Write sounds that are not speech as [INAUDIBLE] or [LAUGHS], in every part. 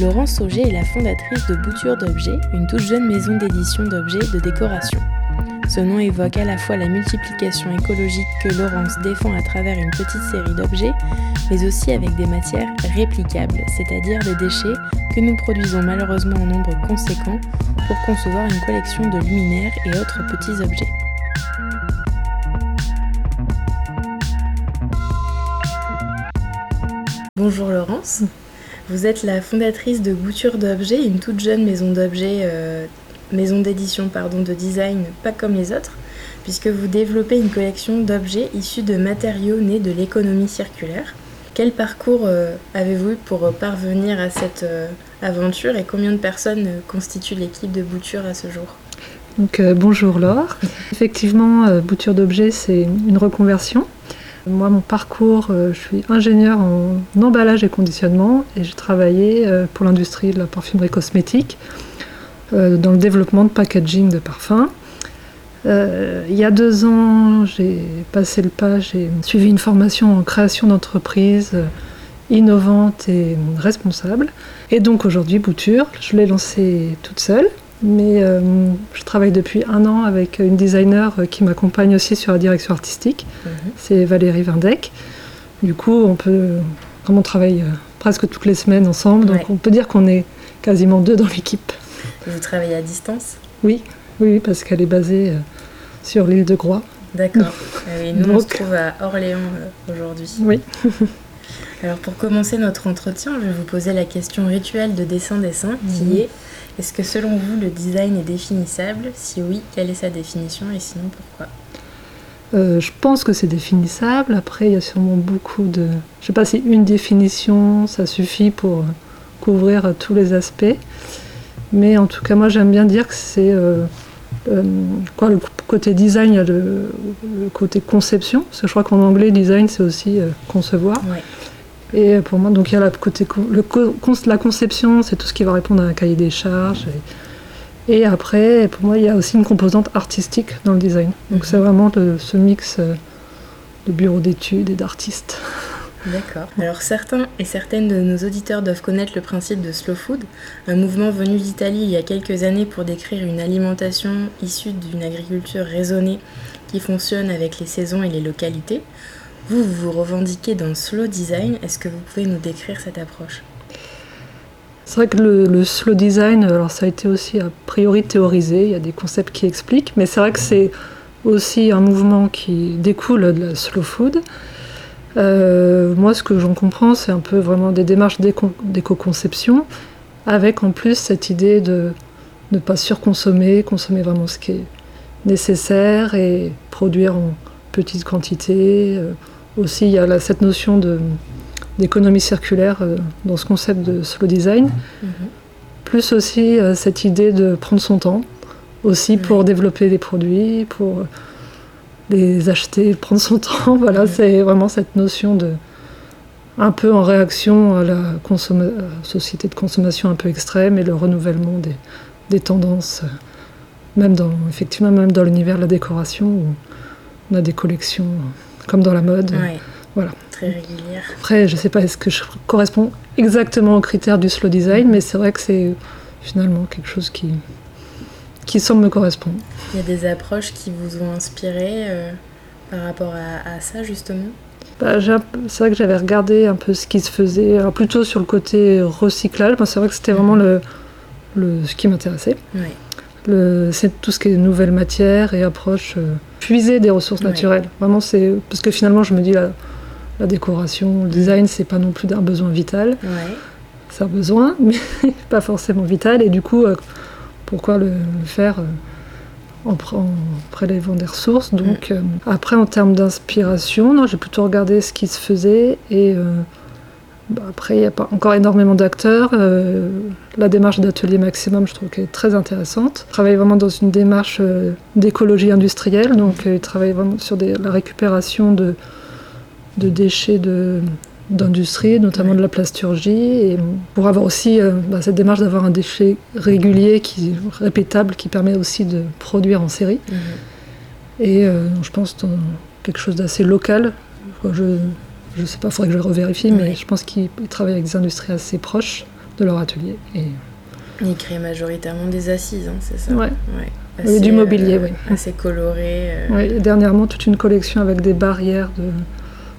Laurence Sauger est la fondatrice de Bouture d'Objets, une toute jeune maison d'édition d'objets de décoration. Ce nom évoque à la fois la multiplication écologique que Laurence défend à travers une petite série d'objets, mais aussi avec des matières réplicables, c'est-à-dire des déchets que nous produisons malheureusement en nombre conséquent pour concevoir une collection de luminaires et autres petits objets. Bonjour Laurence, vous êtes la fondatrice de Bouture d'Objets, une toute jeune maison d'objets, euh, maison d'édition pardon, de design pas comme les autres, puisque vous développez une collection d'objets issus de matériaux nés de l'économie circulaire. Quel parcours euh, avez-vous eu pour parvenir à cette euh, aventure et combien de personnes constituent l'équipe de Bouture à ce jour? Donc, bonjour Laure. Effectivement, Bouture d'objets, c'est une reconversion. Moi, mon parcours, je suis ingénieur en emballage et conditionnement et j'ai travaillé pour l'industrie de la parfumerie cosmétique dans le développement de packaging de parfums. Euh, il y a deux ans, j'ai passé le pas, j'ai suivi une formation en création d'entreprise euh, innovante et responsable. Et donc aujourd'hui, Bouture, je l'ai lancée toute seule, mais euh, je travaille depuis un an avec une designer qui m'accompagne aussi sur la direction artistique, mhm. c'est Valérie Vindec. Du coup, on peut, comme on travaille presque toutes les semaines ensemble, donc on peut dire qu'on est quasiment deux dans l'équipe. Vous travaillez à distance? Oui, oui, parce qu'elle est basée sur l'île de Groix. D'accord. [LAUGHS] Et nous, on se trouve à Orléans euh, aujourd'hui. Oui. [LAUGHS] Alors, pour commencer notre entretien, je vais vous poser la question rituelle de dessin-dessin qui mhm. est est-ce que selon vous, le design est définissable Si oui, quelle est sa définition et sinon pourquoi euh, je pense que c'est définissable. Après, il y a sûrement beaucoup de. Je ne sais pas si une définition, ça suffit pour couvrir tous les aspects. Mais en tout cas, moi, j'aime bien dire que c'est euh, euh, quoi, le côté design, il y a le, côté conception, parce que je crois qu'en anglais, design, c'est aussi euh, concevoir. Et pour moi, donc il y a la, côté, le, la conception, c'est tout ce qui va répondre à un cahier des charges. Et, après, pour moi, il y a aussi une composante artistique dans le design. Donc mhm. c'est vraiment ce mix euh, de bureau d'études et d'artistes. D'accord. Alors certains et certaines de nos auditeurs doivent connaître le principe de slow food, un mouvement venu d'Italie il y a quelques années pour décrire une alimentation issue d'une agriculture raisonnée qui fonctionne avec les saisons et les localités. Vous, vous vous revendiquez d'un slow design. Est-ce que vous pouvez nous décrire cette approche? C'est vrai que le, slow design, alors ça a été aussi a priori théorisé, il y a des concepts qui expliquent, mais c'est vrai que c'est aussi un mouvement qui découle de la slow food. Euh, moi, ce que j'en comprends, c'est un peu vraiment des démarches d'éco-conception, avec en plus cette idée de ne pas surconsommer, consommer vraiment ce qui est nécessaire et produire en petite quantité. Euh, aussi, il y a cette notion d'économie circulaire euh, dans ce concept de slow design. Mm-hmm. Plus aussi cette idée de prendre son temps, aussi pour développer des produits, pour les acheter, [LAUGHS] prendre son temps. [LAUGHS] Voilà, c'est vraiment cette notion de un peu en réaction à la société de consommation un peu extrême et le renouvellement des, des tendances, euh, même dans, effectivement, même dans l'univers de la décoration, où on a des collections euh, comme dans la mode. Voilà. Très régulière. Après, je ne sais pas est-ce que je correspond exactement aux critères du slow design, mais c'est vrai que c'est finalement quelque chose qui, qui semble me correspondre. Il y a des approches qui vous ont inspiré euh, par rapport à, ça justement? Bah, C'est vrai que j'avais regardé un peu ce qui se faisait, alors plutôt sur le côté recyclage. c'est vrai que c'était vraiment le, le, ce qui m'intéressait. C'est tout ce qui est nouvelles matières et approche euh, puiser des ressources naturelles. Vraiment, c'est parce que finalement, je me dis la, la décoration, le design, c'est pas non plus un besoin vital. C'est un besoin, [LAUGHS] mais pas forcément vital. Et du coup, euh, pourquoi le, faire euh, en, prélevant des ressources? Donc, mm. euh, après, en termes d'inspiration, j'ai plutôt regardé ce qui se faisait et Bah, après, il n'y a pas encore énormément d'acteurs. Euh, la démarche d'Atelier Maximum, je trouve qu'elle est très intéressante. Il travaille vraiment dans une démarche euh, d'écologie industrielle, donc euh, il travaille vraiment sur la récupération de, de déchets d'industrie, notamment de la plasturgie, et pour avoir aussi bah, cette démarche d'avoir un déchet régulier, qui, répétable, qui permet aussi de produire en série. Mhm. Et je pense dans quelque chose d'assez local. Je, je ne sais pas, il faudrait que je le revérifie, mais je pense qu'ils travaillent avec des industries assez proches de leur atelier. Et... Ils créent majoritairement des assises, hein, c'est ça ouais. ouais. du mobilier, oui. Euh, assez coloré. Euh. dernièrement, toute une collection avec des barrières de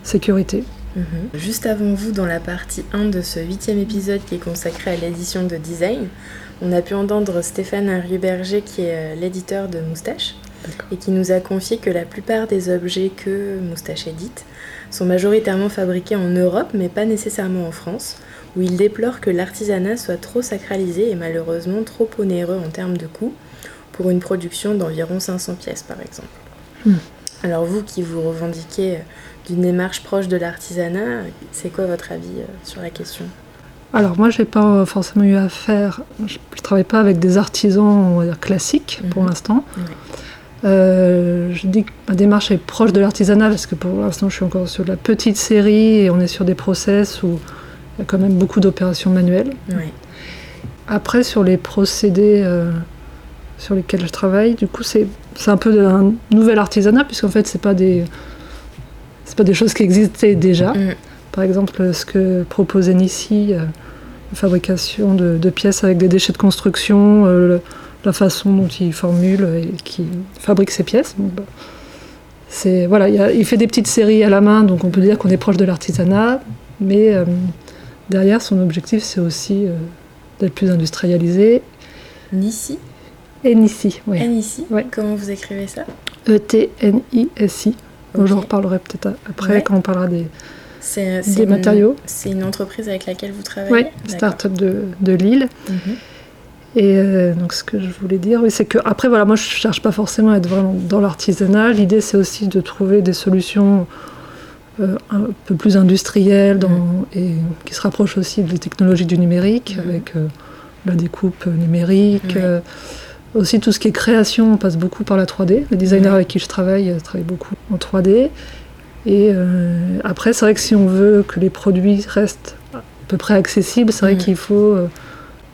sécurité. Mhm. Juste avant vous, dans la partie 1 de ce huitième épisode qui est consacré à l'édition de design, on a pu entendre Stéphane Ruberger qui est euh, l'éditeur de Moustache et qui nous a confié que la plupart des objets que Moustache édite sont majoritairement fabriqués en Europe, mais pas nécessairement en France, où il déplore que l'artisanat soit trop sacralisé et malheureusement trop onéreux en termes de coûts pour une production d'environ 500 pièces par exemple. Hmm. Alors vous qui vous revendiquez euh, d'une démarche proche de l'artisanat, c'est quoi votre avis euh, sur la question? Alors moi, j'ai pas forcément eu affaire, je, ne travaille pas avec des artisans classiques pour mhm. l'instant. Euh, je dis que ma démarche est proche de l'artisanat parce que pour l'instant je suis encore sur la petite série et on est sur des process où il y a quand même beaucoup d'opérations manuelles. Après sur les procédés euh, sur lesquels je travaille, du coup c'est un peu un nouvel artisanat puisqu'en fait c'est pas des c'est pas des choses qui existaient déjà. Mm. Par exemple ce que proposait Nissi, euh, la fabrication de, pièces avec des déchets de construction la façon dont il formule et qui fabrique ses pièces. Bah, c'est voilà, il, fait des petites séries à la main, donc on peut dire qu'on est proche de l'artisanat, mais euh, derrière son objectif c'est aussi euh, d'être plus industrialisé. Nissi Et Nissi, oui. Nissi Comment vous écrivez ça? E-T-N-I-S-I. J'en reparlerai peut-être après quand on parlera des, des matériaux. C'est une entreprise avec laquelle vous travaillez? Oui, start-up de, de Lille. Mhm. Et euh, donc ce que je voulais dire, oui, c'est que après voilà, moi je cherche pas forcément à être vraiment dans l'artisanat. L'idée c'est aussi de trouver des solutions euh, un peu plus industrielles dans, et qui se rapprochent aussi des technologies du numérique avec euh, la découpe numérique. aussi tout ce qui est création, on passe beaucoup par la 3D. Les designers avec qui je travaille travaillent beaucoup en 3D. Et après, c'est vrai que si on veut que les produits restent à peu près accessibles, c'est vrai qu'il faut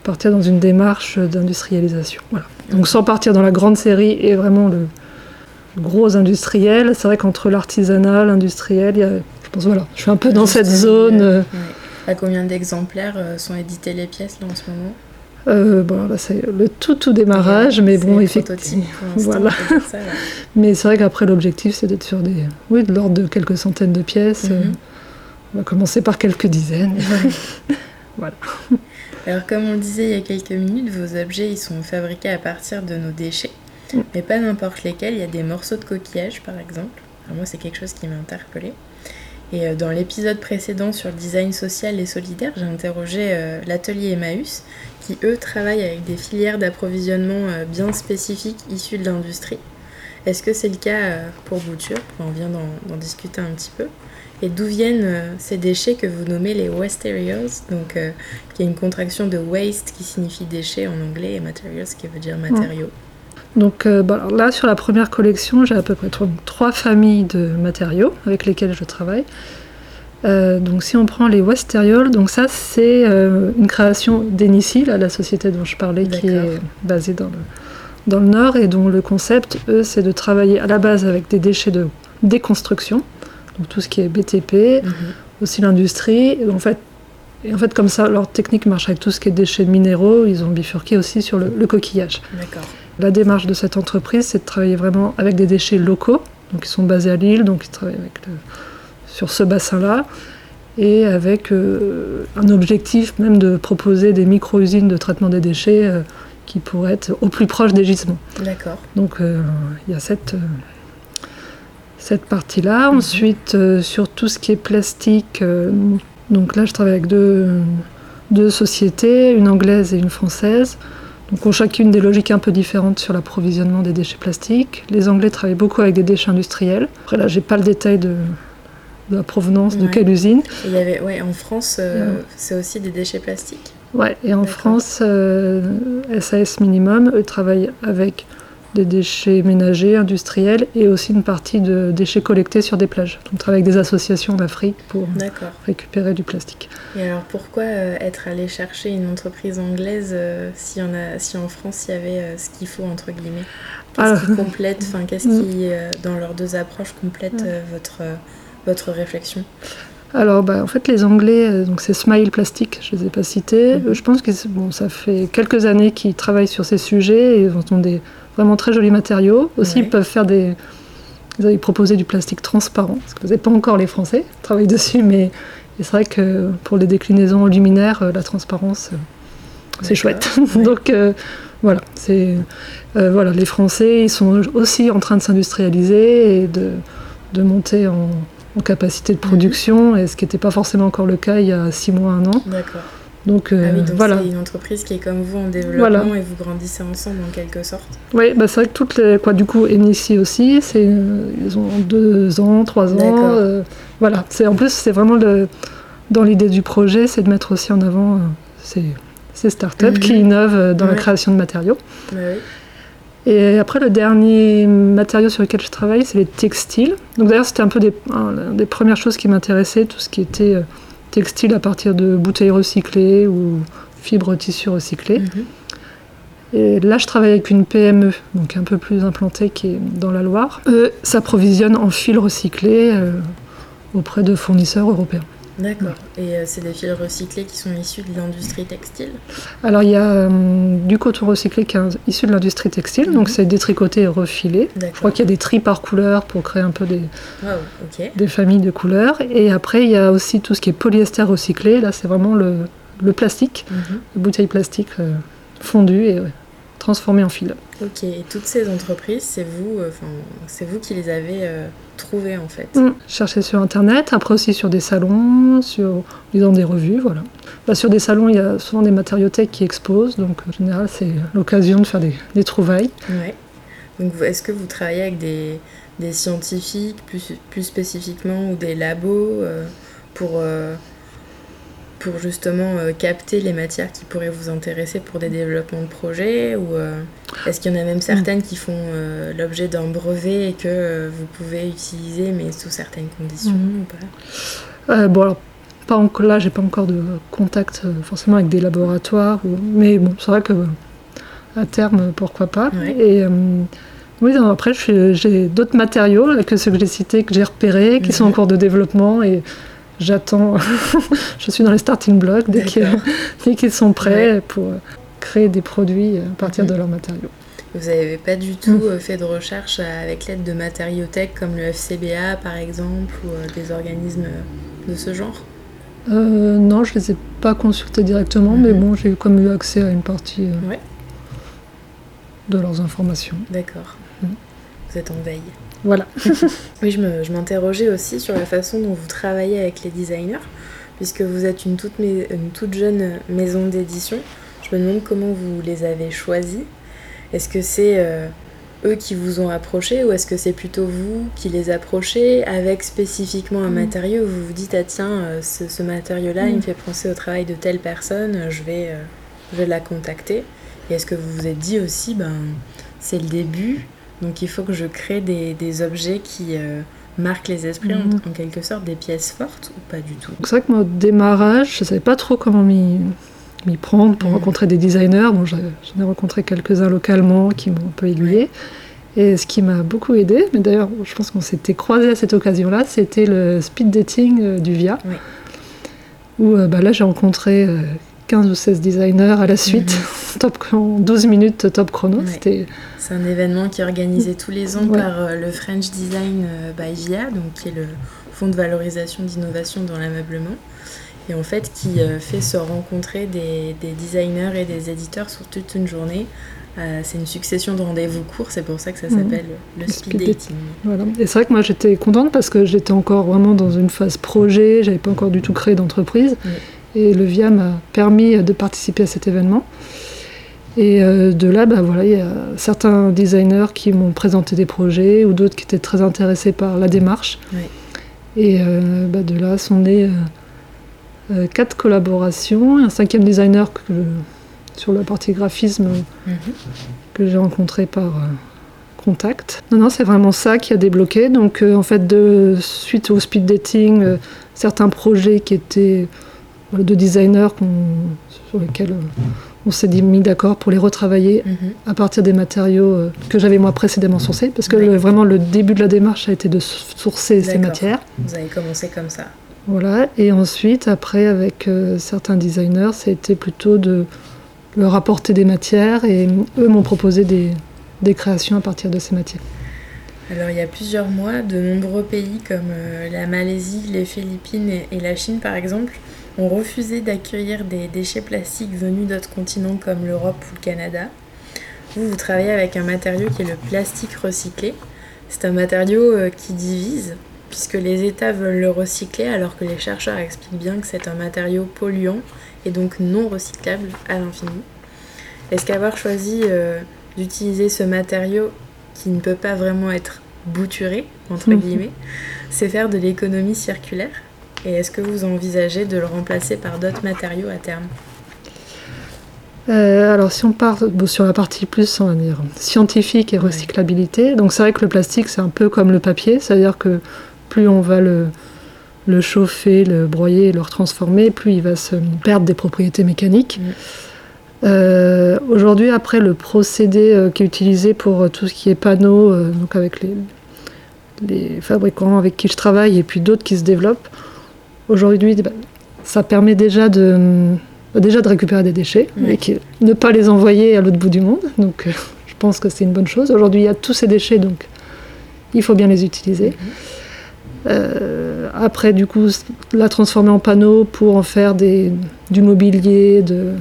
partir dans une démarche d'industrialisation. Voilà. Donc sans partir dans la grande série et vraiment le, gros industriel, c'est vrai qu'entre l'artisanal, l'industriel, je pense voilà, je suis un peu dans cette zone. Euh, à combien d'exemplaires euh, sont éditées les pièces là en ce moment? Euh, bon, là, c'est le tout tout démarrage, mais bon, effectivement. Voilà. [LAUGHS] mais c'est vrai qu'après, l'objectif, c'est d'être sur des. Oui, de l'ordre de quelques centaines de pièces. Mhm. on va commencer par quelques dizaines. [LAUGHS] voilà. [LAUGHS] Alors comme on le disait il y a quelques minutes, vos objets ils sont fabriqués à partir de nos déchets, mm. mais pas n'importe lesquels. Il y a des morceaux de coquillage par exemple. moi c'est quelque chose qui m'a interpellée. Et euh, dans l'épisode précédent sur le design social et solidaire, j'ai interrogé euh, l'atelier Emmaüs, qui eux travaillent avec des filières d'approvisionnement euh, bien spécifiques issues de l'industrie. Est-ce que c'est le cas pour Bouture? On vient d'en discuter un petit peu. Et d'où viennent euh, ces déchets que vous nommez les Westerials, donc euh, qui est une contraction de waste qui signifie déchets en anglais et materials qui veut dire matériaux. Donc euh, là, sur la première collection, j'ai à peu près trois, familles de matériaux avec lesquels je travaille. donc si on prend les Westerials, donc ça c'est une création d'Enici, la société dont je parlais, qui est basée dans le, dans le Nord et dont le concept, eux, c'est de travailler à la base avec des déchets de déconstruction donc tout ce qui est BTP, mhm. aussi l'industrie. En fait, et en fait, comme ça, leur technique marche avec tout ce qui est déchets minéraux. Ils ont bifurqué aussi sur le, coquillage. La démarche de cette entreprise, c'est de travailler vraiment avec des déchets locaux. Donc, ils sont basés à Lille, donc ils travaillent avec sur ce bassin-là. Et avec euh, un objectif même de proposer des micro-usines de traitement des déchets euh, qui pourraient être au plus proche des gisements. D'accord. Donc, euh, il y a cette cette partie-là. Mhm. Ensuite, euh, sur tout ce qui est plastique, euh, donc là, je travaille avec deux, deux, sociétés, une anglaise et une française. Donc, ont chacune des logiques un peu différentes sur l'approvisionnement des déchets plastiques. Les Anglais travaillent beaucoup avec des déchets industriels. Après, là, j'ai pas le détail de, de la provenance, de quelle usine. Il y avait, ouais, en France, euh, Ouais. c'est aussi des déchets plastiques. Ouais, et en. France, SAS Minimum, eux travaillent avec des déchets ménagers, industriels et aussi une partie de déchets collectés sur des plages. Donc, ils travaillent avec des associations d'Afrique pour D'accord. récupérer du plastique. Et alors pourquoi euh, être allé chercher une entreprise anglaise euh, si, en a, si en France il y avait euh, ce qu'il faut entre guillemets? Qu'est-ce qui complète, enfin qu'est-ce Mm. qui dans leurs deux approches complète euh, votre votre réflexion? Alors, bah, en fait, les Anglais, donc c'est Smile Plastic, je ne les ai pas cités. Euh, Je pense que bon, ça fait quelques années qu'ils travaillent sur ces sujets et ils ont des vraiment très jolis matériaux. Aussi, Ouais. ils peuvent faire des. Ils avaient proposé du plastique transparent, parce que n'avez pas encore les Français qui [LAUGHS] travaillent dessus, mais c'est vrai que pour les déclinaisons luminaires, euh, la transparence, euh, c'est chouette. [LAUGHS] Ouais. donc euh, voilà, c'est euh, voilà, les Français, ils sont aussi en train de s'industrialiser et de, de monter en, en capacité de Mhm. production, et ce qui n'était pas forcément encore le cas il y a six mois, un an. D'accord. Donc, euh, ah oui, donc voilà. c'est une entreprise qui est comme vous en développement Voilà. et vous grandissez ensemble en quelque sorte. Oui, bah c'est vrai que toutes les. Quoi, du coup, Enici aussi, c'est, euh, ils ont deux ans, trois ans. Euh, voilà. C'est, en plus, c'est vraiment le, dans l'idée du projet, c'est de mettre aussi en avant euh, ces, ces startups Mhm. qui innovent euh, dans la création de matériaux. Bah oui. Et après, le dernier matériau sur lequel je travaille, c'est les textiles. Donc d'ailleurs, c'était un peu des, un des premières choses qui m'intéressaient, tout ce qui était textile à partir de bouteilles recyclées ou fibres tissus recyclés. Mhm. Et là, je travaille avec une PME, donc un peu plus implantée, qui est dans la Loire. Eux s'approvisionnent en fils recyclés euh, auprès de fournisseurs européens. D'accord. Et euh, c'est des fils recyclés qui sont issus de l'industrie textile? Alors, il y a euh, du coton recyclé qui est issu de l'industrie textile, Mhm. donc c'est détricoté et refilé. Je crois qu'il y a des tris par couleur pour créer un peu des, des familles de couleurs. Et après, il y a aussi tout ce qui est polyester recyclé. Là, c'est vraiment le, le plastique, Mhm. les bouteilles plastiques euh, fondues et transformées en fil. Ok. Et toutes ces entreprises, c'est vous, euh, enfin, c'est vous qui les avez euh, trouvées en fait. Mm. Chercher sur internet, après aussi sur des salons, sur lisant des revues, voilà. Bah, sur des salons, il y a souvent des matériothèques qui exposent, donc en général, c'est l'occasion de faire des, des trouvailles. Ouais. Donc, est-ce que vous travaillez avec des, des scientifiques plus, plus spécifiquement ou des labos euh, pour, euh, pour justement euh, capter les matières qui pourraient vous intéresser pour des développements de projets Ou euh, est-ce qu'il y en a même certaines qui font euh, l'objet d'un brevet et que vous pouvez utiliser mais sous certaines conditions? Mhm. ou pas bon, alors, pas encore, là, j'ai pas encore de contact forcément avec des laboratoires, ou- mais bon, c'est vrai que à terme, pourquoi pas. Ouais. Et oui, non, après, j'ai d'autres matériaux là, que ceux que j'ai cités, que j'ai repérés, qui sont en Mhm. cours de développement et j'attends. [LAUGHS] je suis dans les starting blocks dès [LAUGHS] qu'ils sont prêts pour euh, créer des produits à partir de leurs matériaux. Vous n'avez pas du tout Mm. euh, fait de recherche euh, avec l'aide de matériothèques comme le FCBA par exemple ou euh, des organismes euh, de ce genre? Euh, non, je les ai pas consultés directement, mais Mhm. bon, j'ai comme eu accès à une partie euh, Ouais. de leurs informations. D'accord. Mm. Vous êtes en veille. Voilà. [LAUGHS] Oui, je me- je m'interrogeais aussi sur la façon dont vous travaillez avec les designers, puisque vous êtes une toute, mais- une toute jeune maison d'édition. Je me demande comment vous les avez choisis. Est-ce que c'est euh, eux qui vous ont approché ou est-ce que c'est plutôt vous qui les approchez? Avec spécifiquement un Mm. matériau où vous vous dites ah tiens euh, ce, ce matériau-là il me Mm. fait penser au travail de telle personne, euh, je vais, euh, je vais la contacter. Et est-ce que vous vous êtes dit aussi ben c'est le début donc il faut que je crée des, des objets qui euh, marquent les esprits, en- Mhm. en, quelque sorte, des pièces fortes ou pas du tout C'est vrai que moi, au démarrage, je savais pas trop comment m'y prendre pour Mhm. rencontrer des designers. Bon, j'en ai rencontré quelques-uns localement qui m'ont un peu aiguillé. Et ce qui m'a beaucoup aidé, mais d'ailleurs, je pense qu'on s'était croisés à cette occasion-là, c'était le speed dating euh, du VIA. Oui. Où euh, bah, là, j'ai rencontré 15 ou 16 designers à la suite, [LAUGHS] top, en 12 minutes top chrono. Mhm. Ouais. C'était C'est un événement qui est organisé tous les ans Ouais. par euh, le French Design euh, by VIA, donc qui est le fonds de valorisation d'innovation dans l'ameublement, et en fait qui euh, fait se rencontrer des, des designers et des éditeurs sur toute une journée. Euh, c'est une succession de rendez-vous courts, c'est pour ça que ça Mhm. s'appelle le Le speed dating. Voilà. Et c'est vrai que moi j'étais contente parce que j'étais encore vraiment dans une phase projet, j'avais pas encore du tout créé d'entreprise. Et le VIA m'a permis de participer à cet événement. Et euh, de là, bah, voilà, il y a certains designers qui m'ont présenté des projets ou d'autres qui étaient très intéressés par la démarche. Et euh, bah, de là sont nées euh, quatre collaborations, un cinquième designer que, sur la partie graphisme mhm. que j'ai rencontré par contact. Non, non, c'est vraiment ça qui a débloqué. Donc, en fait, de, suite au speed dating, certains projets qui étaient de designers sur lesquels on s'est mis d'accord pour les retravailler mhm. à partir des matériaux euh, que j'avais moi précédemment sourcés, parce que vraiment le début de la démarche a été de sourcer ces matières. Vous avez commencé comme ça. Voilà, et ensuite, après, avec euh, certains designers, ça a été plutôt de leur apporter des matières, et eux m'ont proposé des, des, créations à partir de ces matières. Alors, il y a plusieurs mois, de nombreux pays comme euh, la Malaisie, les Philippines et la Chine, par exemple, ont refusé d'accueillir des déchets plastiques venus d'autres continents comme l'Europe ou le Canada. Vous, vous travaillez avec un matériau qui est le plastique recyclé. C'est un matériau euh, qui divise, puisque les États veulent le recycler, alors que les chercheurs expliquent bien que c'est un matériau polluant et donc non recyclable à l'infini. Est-ce qu'avoir choisi euh, d'utiliser ce matériau qui ne peut pas vraiment être bouturé, entre guillemets, c'est faire de l'économie circulaire? Et est-ce que vous envisagez de le remplacer par d'autres matériaux à terme euh, alors si on part sur la partie plus on va dire, scientifique et recyclabilité, donc c'est vrai que le plastique c'est un peu comme le papier, c'est-à-dire que plus on va le, le chauffer, le broyer, le transformer, plus il va se perdre des propriétés mécaniques. Euh, aujourd'hui, après le procédé euh, qui est utilisé pour tout ce qui est panneaux, donc avec les, les fabricants avec qui je travaille et puis d'autres qui se développent, Aujourd'hui, bah, ça permet déjà de, déjà de récupérer des déchets et ne pas les envoyer à l'autre bout du monde. Donc, euh, [LAUGHS] je pense que c'est une bonne chose. Aujourd'hui, il y a tous ces déchets, donc il faut bien les utiliser. Mhm. Euh, après, du coup, la transformer en panneaux pour en faire des, du mobilier, de,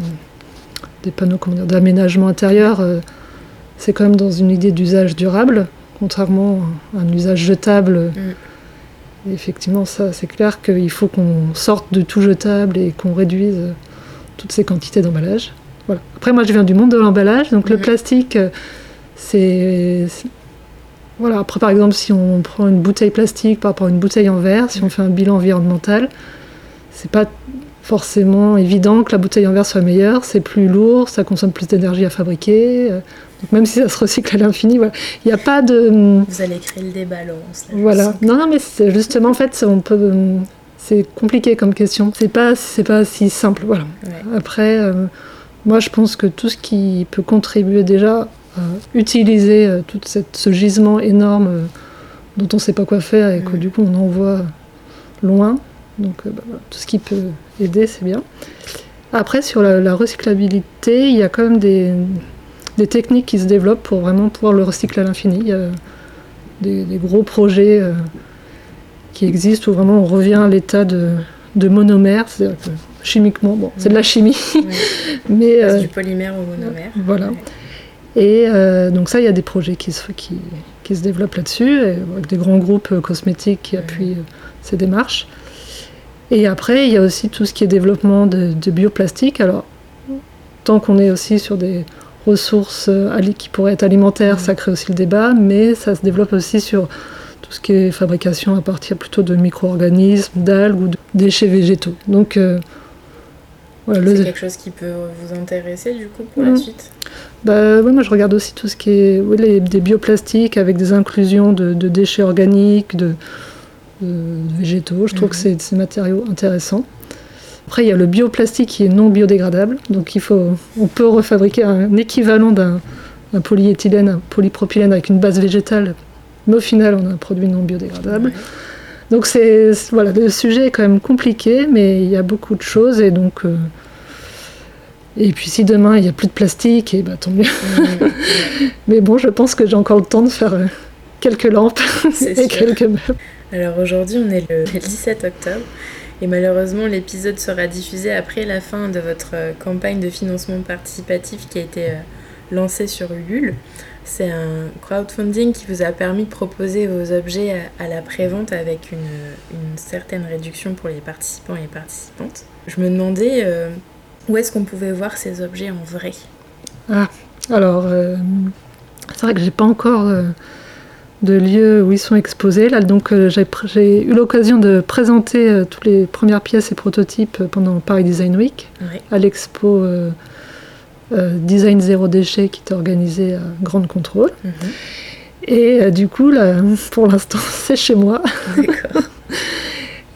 des panneaux d'aménagement intérieur, euh, c'est quand même dans une idée d'usage durable, contrairement à un usage jetable. Mm effectivement, ça, c'est clair qu'il faut qu'on sorte de tout jetable et qu'on réduise toutes ces quantités d'emballage. Voilà. Après, moi, je viens du monde de l'emballage, donc le mhm. plastique, c'est. Voilà. Après, par exemple, si on prend une bouteille plastique par rapport à une bouteille en verre, si on fait un bilan environnemental, c'est pas forcément évident que la bouteille en verre soit meilleure, c'est plus lourd, ça consomme plus d'énergie à fabriquer. Euh, donc même si ça se recycle à l'infini, il n'y a pas de. Hum, Vous allez créer le débat, Laurence. voilà. Non, non, mais c'est justement, en fait, on peut. Hum, c'est compliqué comme question. C'est pas, c'est pas si simple. Voilà. Après, euh, moi, je pense que tout ce qui peut contribuer déjà à utiliser euh, tout cette, ce gisement énorme dont on ne sait pas quoi faire et que du coup on envoie loin. Donc, bah, tout ce qui peut aider, c'est bien. Après, sur la, recyclabilité, il y a quand même des, techniques qui se développent pour vraiment pouvoir le recycler à l'infini. Il y a des, gros projets euh, qui existent où vraiment on revient à l'état de, monomère, c'est-à-dire que chimiquement, bon, c'est de la chimie. [LAUGHS] mais euh, du polymère au monomère. Voilà. Et euh, donc ça, il y a des projets qui se, qui, qui se développent là-dessus, avec des grands groupes cosmétiques qui appuient ces démarches. Et après, il y a aussi tout ce qui est développement de, bioplastique. Alors, tant qu'on est aussi sur des ressources euh, qui pourraient être alimentaires, ça crée aussi le débat, mais ça se développe aussi sur tout ce qui est fabrication à partir plutôt de micro-organismes, d'algues ou de déchets végétaux. Donc, euh, voilà, c'est quelque chose qui peut vous intéresser du coup pour la mmh. suite? Bah, Moi je regarde aussi tout ce qui est oui, les, des bioplastiques avec des inclusions de, de déchets organiques, de, végétaux. Je trouve que mhm. c'est des matériaux intéressants. Après, il y a le bioplastique qui est non biodégradable. Donc, il faut, on peut refabriquer un équivalent d'un polyéthylène, un polypropylène avec une base végétale. Mais au final, on a un produit non biodégradable. Donc, c'est, voilà, le sujet est quand même compliqué, mais il y a beaucoup de choses. Et donc. Euh, et puis si demain il n'y a plus de plastique, et eh bah, ben, tant mieux. [LAUGHS] mais bon, je pense que j'ai encore le temps de faire euh, quelques lampes [LAUGHS] et quelques meubles. Alors aujourd'hui, on est le 17 octobre et malheureusement, l'épisode sera diffusé après la fin de votre euh, campagne de financement participatif qui a été euh, lancée sur Ulule. C'est un crowdfunding qui vous a permis de proposer vos objets à, la prévente avec une, certaine réduction pour les participants et les participantes. Je me demandais euh, où est-ce qu'on pouvait voir ces objets en vrai? Ah, alors, c'est vrai que j'ai pas encore de lieux où ils sont exposés. Là, donc, euh, j'ai, eu l'occasion de présenter euh, toutes les premières pièces et prototypes euh, pendant Paris Design Week Oui. à l'expo Design Zéro Déchet qui était organisée à Grande Contrôle. Mhm. Et du coup, là, [LAUGHS] pour l'instant, [LAUGHS] c'est chez moi. D'accord. [LAUGHS]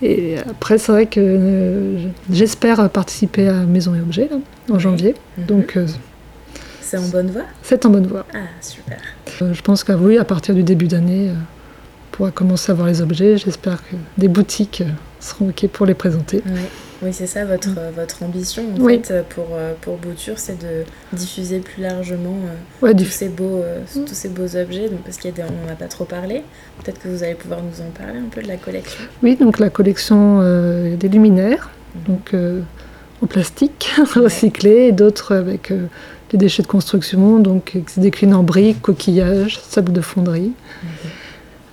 Et après, c'est vrai que euh, j'espère participer à Maison et Objets là, en janvier. Mhm. Donc, euh, C'est en bonne voie? c'est en bonne voie. Ah, super. Euh, je pense qu'à oui, à partir du début d'année, euh, on pourra commencer à voir les objets. J'espère que des boutiques euh, seront OK pour les présenter. Oui, oui c'est ça votre, euh, votre ambition en Oui. fait pour, pour Bouture, c'est de diffuser plus largement Ouais, tous, du- ces beaux, Mm. tous ces beaux objets, donc, parce qu'on n'en a pas trop parlé. Peut-être que vous allez pouvoir nous en parler un peu de la collection. Oui, donc la collection euh, des luminaires, Mhm. donc euh, en plastique [LAUGHS] recyclé, et d'autres avec euh, des déchets de construction, donc qui se déclinent en briques, coquillages, sable de fonderie.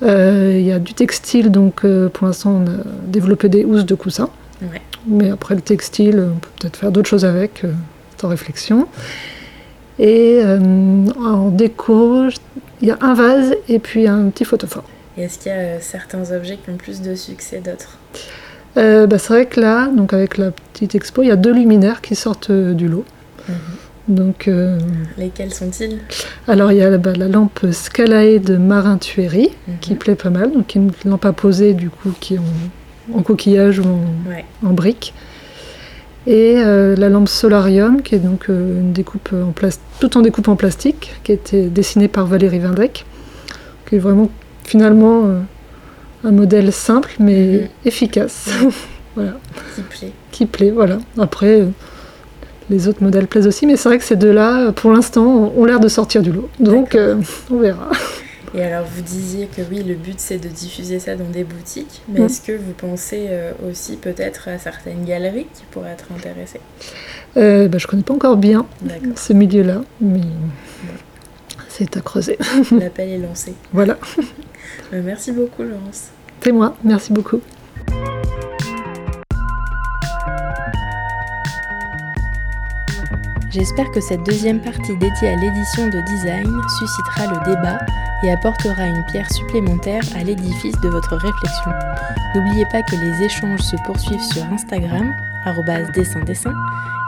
Euh, Il y a du textile, donc euh, pour l'instant on a développé des housses de coussins. Ouais. Mais après le textile, on peut peut-être faire d'autres choses avec, euh, c'est en réflexion. Et euh, en déco, il y a un vase et puis un petit photophore. Et est-ce qu'il y a euh, certains objets qui ont plus de succès d'autres? Euh, bah, c'est vrai que là, donc avec la petite expo, il y a deux luminaires qui sortent euh, du lot. Donc, euh, Lesquels sont-ils? alors il y a bah, la lampe Scalae de Marin qui Mhm. plaît pas mal, donc une lampe à poser du coup qui est en, en coquillage ou en, Ouais. en brique. Et euh, la lampe Solarium qui est donc euh, une découpe en tout en découpe en plastique, qui a été dessinée par Valérie Vindec, qui est vraiment finalement un modèle simple mais Mhm. efficace. [LAUGHS] voilà Qui plaît qui plaît, voilà. Après, les autres modèles plaisent aussi, mais c'est vrai que ces deux-là, pour l'instant, ont l'air de sortir du lot. Donc, euh, on verra. Et alors vous disiez que oui, le but c'est de diffuser ça dans des boutiques, mais Mm. est-ce que vous pensez euh, aussi peut-être à certaines galeries qui pourraient être intéressées? Euh, bah, je connais pas encore bien ce milieu-là, mais c'est à creuser. l'appel est lancé. [LAUGHS] voilà. Merci beaucoup Laurence. C'est moi. Merci beaucoup. J'espère que cette deuxième partie dédiée à l'édition de design suscitera le débat et apportera une pierre supplémentaire à l'édifice de votre réflexion. N'oubliez pas que les échanges se poursuivent sur Instagram, dessin dessin,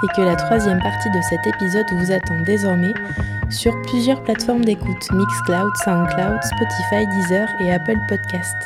et que la troisième partie de cet épisode vous attend désormais sur plusieurs plateformes d'écoute Mixcloud, Soundcloud, Spotify, Deezer et Apple Podcast.